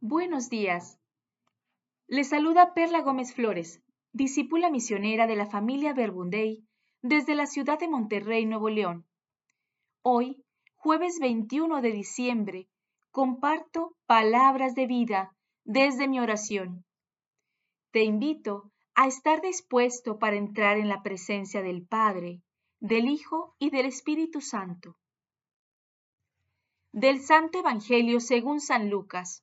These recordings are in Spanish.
Buenos días. Le saluda Perla Gómez Flores, discípula misionera de la familia Verbundey desde la ciudad de Monterrey, Nuevo León. Hoy, jueves 21 de diciembre, comparto palabras de vida desde mi oración. Te invito a estar dispuesto para entrar en la presencia del Padre, del Hijo y del Espíritu Santo. Del Santo Evangelio según San Lucas.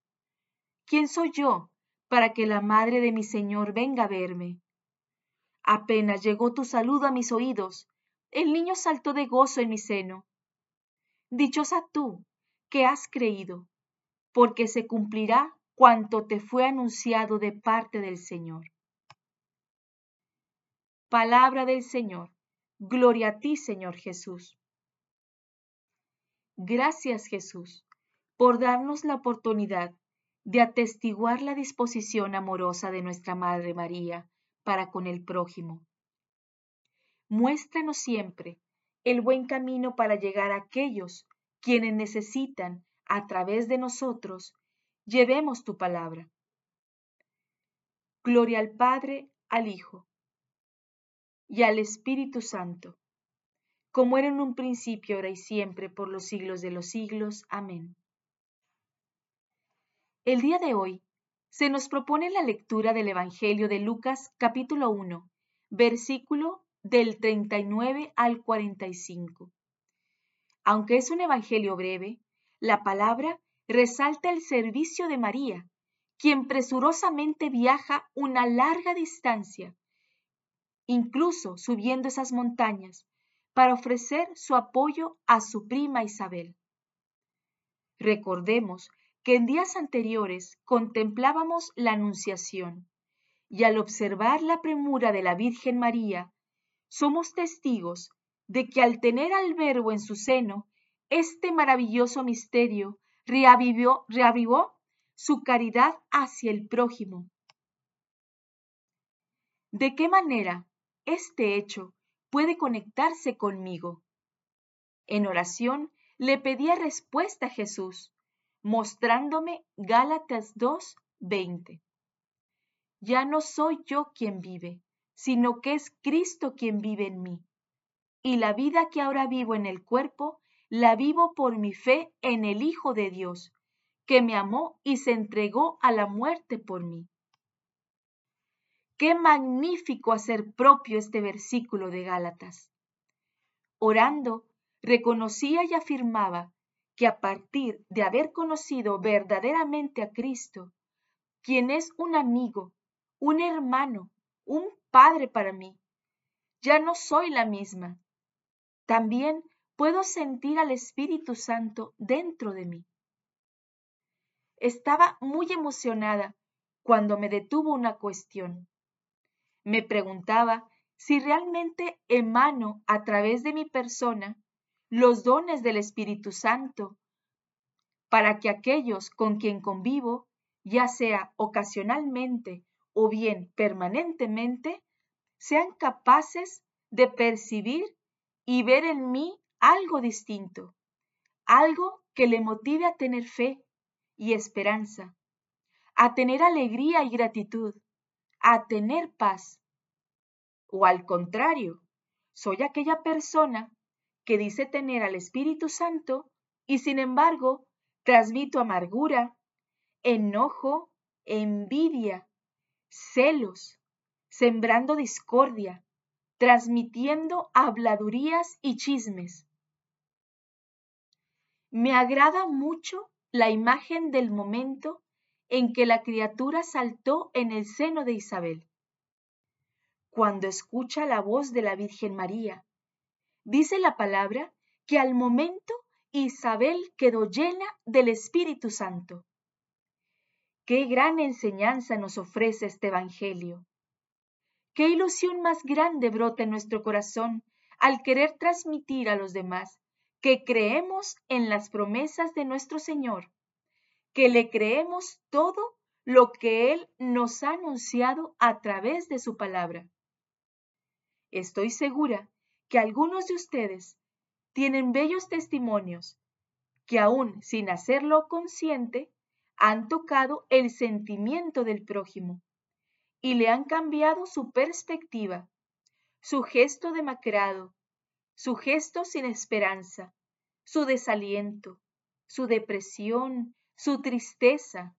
¿Quién soy yo para que la madre de mi Señor venga a verme. Apenas llegó tu saludo a mis oídos, el niño saltó de gozo en mi seno. Dichosa tú, que has creído, porque se cumplirá cuanto te fue anunciado de parte del Señor. Palabra del Señor. Gloria a ti, Señor Jesús. Gracias, Jesús, por darnos la oportunidad de atestiguar la disposición amorosa de nuestra Madre María para con el prójimo. Muéstranos siempre el buen camino para llegar a aquellos quienes necesitan, a través de nosotros, llevemos tu palabra. Gloria al Padre, al Hijo y al Espíritu Santo, como era en un principio, ahora y siempre, por los siglos de los siglos. Amén. El día de hoy se nos propone la lectura del Evangelio de Lucas capítulo 1, versículo del 39 al 45. Aunque es un Evangelio breve, la palabra resalta el servicio de María, quien presurosamente viaja una larga distancia, incluso subiendo esas montañas, para ofrecer su apoyo a su prima Isabel. Recordemos que en días anteriores contemplábamos la Anunciación, y al observar la premura de la Virgen María, somos testigos de que al tener al Verbo en su seno, este maravilloso misterio reavivó, su caridad hacia el prójimo. ¿De qué manera este hecho puede conectarse conmigo? En oración le pedía respuesta a Jesús, mostrándome Gálatas 2, 20. Ya no soy yo quien vive, sino que es Cristo quien vive en mí. Y la vida que ahora vivo en el cuerpo, la vivo por mi fe en el Hijo de Dios, que me amó y se entregó a la muerte por mí. Qué magnífico hacer propio este versículo de Gálatas. Orando, reconocía y afirmaba que a partir de haber conocido verdaderamente a Cristo, quien es un amigo, un hermano, un padre para mí, ya no soy la misma. También puedo sentir al Espíritu Santo dentro de mí. Estaba muy emocionada cuando me detuvo una cuestión. Me preguntaba si realmente emano a través de mi persona los dones del Espíritu Santo, para que aquellos con quien convivo, ya sea ocasionalmente o bien permanentemente, sean capaces de percibir y ver en mí algo distinto, algo que le motive a tener fe y esperanza, a tener alegría y gratitud, a tener paz. O al contrario, soy aquella persona que dice tener al Espíritu Santo y sin embargo transmito amargura, enojo, envidia, celos, sembrando discordia, transmitiendo habladurías y chismes. Me agrada mucho la imagen del momento en que la criatura saltó en el seno de Isabel. Cuando escucha la voz de la Virgen María, Dice la palabra que al momento Isabel quedó llena del Espíritu Santo. Qué gran enseñanza nos ofrece este Evangelio. Qué ilusión más grande brota en nuestro corazón al querer transmitir a los demás que creemos en las promesas de nuestro Señor, que le creemos todo lo que Él nos ha anunciado a través de su palabra. Estoy segura que algunos de ustedes tienen bellos testimonios que aún sin hacerlo consciente, han tocado el sentimiento del prójimo y le han cambiado su perspectiva, su gesto demacrado, su gesto sin esperanza, su desaliento, su depresión, su tristeza,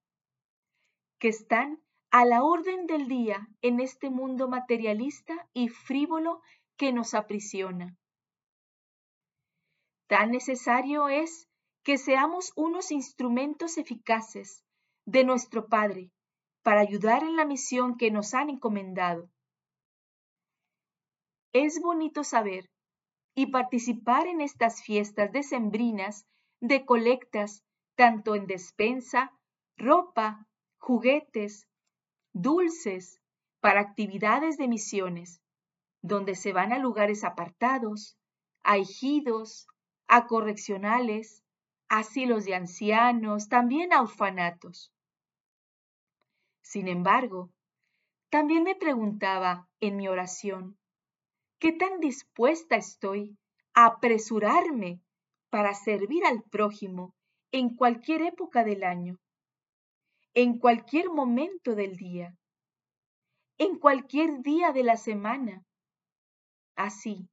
que están a la orden del día en este mundo materialista y frívolo que nos aprisiona. Tan necesario es que seamos unos instrumentos eficaces de nuestro Padre para ayudar en la misión que nos han encomendado. Es bonito saber y participar en estas fiestas decembrinas de colectas tanto en despensa, ropa, juguetes, dulces, para actividades de misiones, donde se van a lugares apartados, a ejidos, a correccionales, asilos de ancianos, también a orfanatos. Sin embargo, también me preguntaba en mi oración, ¿qué tan dispuesta estoy a apresurarme para servir al prójimo en cualquier época del año, en cualquier momento del día, en cualquier día de la semana? Así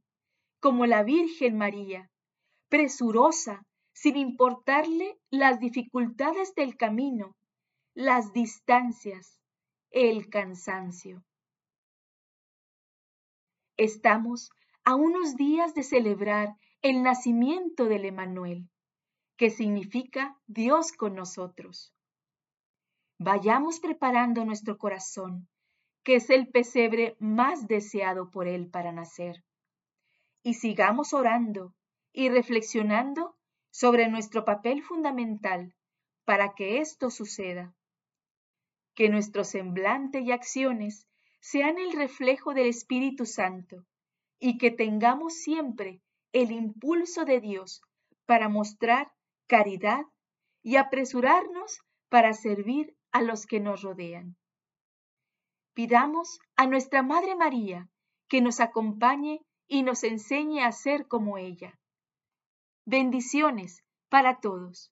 como la Virgen María, presurosa sin importarle las dificultades del camino, las distancias, el cansancio. Estamos a unos días de celebrar el nacimiento del Emanuel, que significa Dios con nosotros. Vayamos preparando nuestro corazón, que es el pesebre más deseado por Él para nacer. Y sigamos orando y reflexionando sobre nuestro papel fundamental para que esto suceda. Que nuestro semblante y acciones sean el reflejo del Espíritu Santo y que tengamos siempre el impulso de Dios para mostrar caridad y apresurarnos para servir a los que nos rodean. Pidamos a nuestra Madre María que nos acompañe y nos enseñe a ser como ella Bendiciones para todos.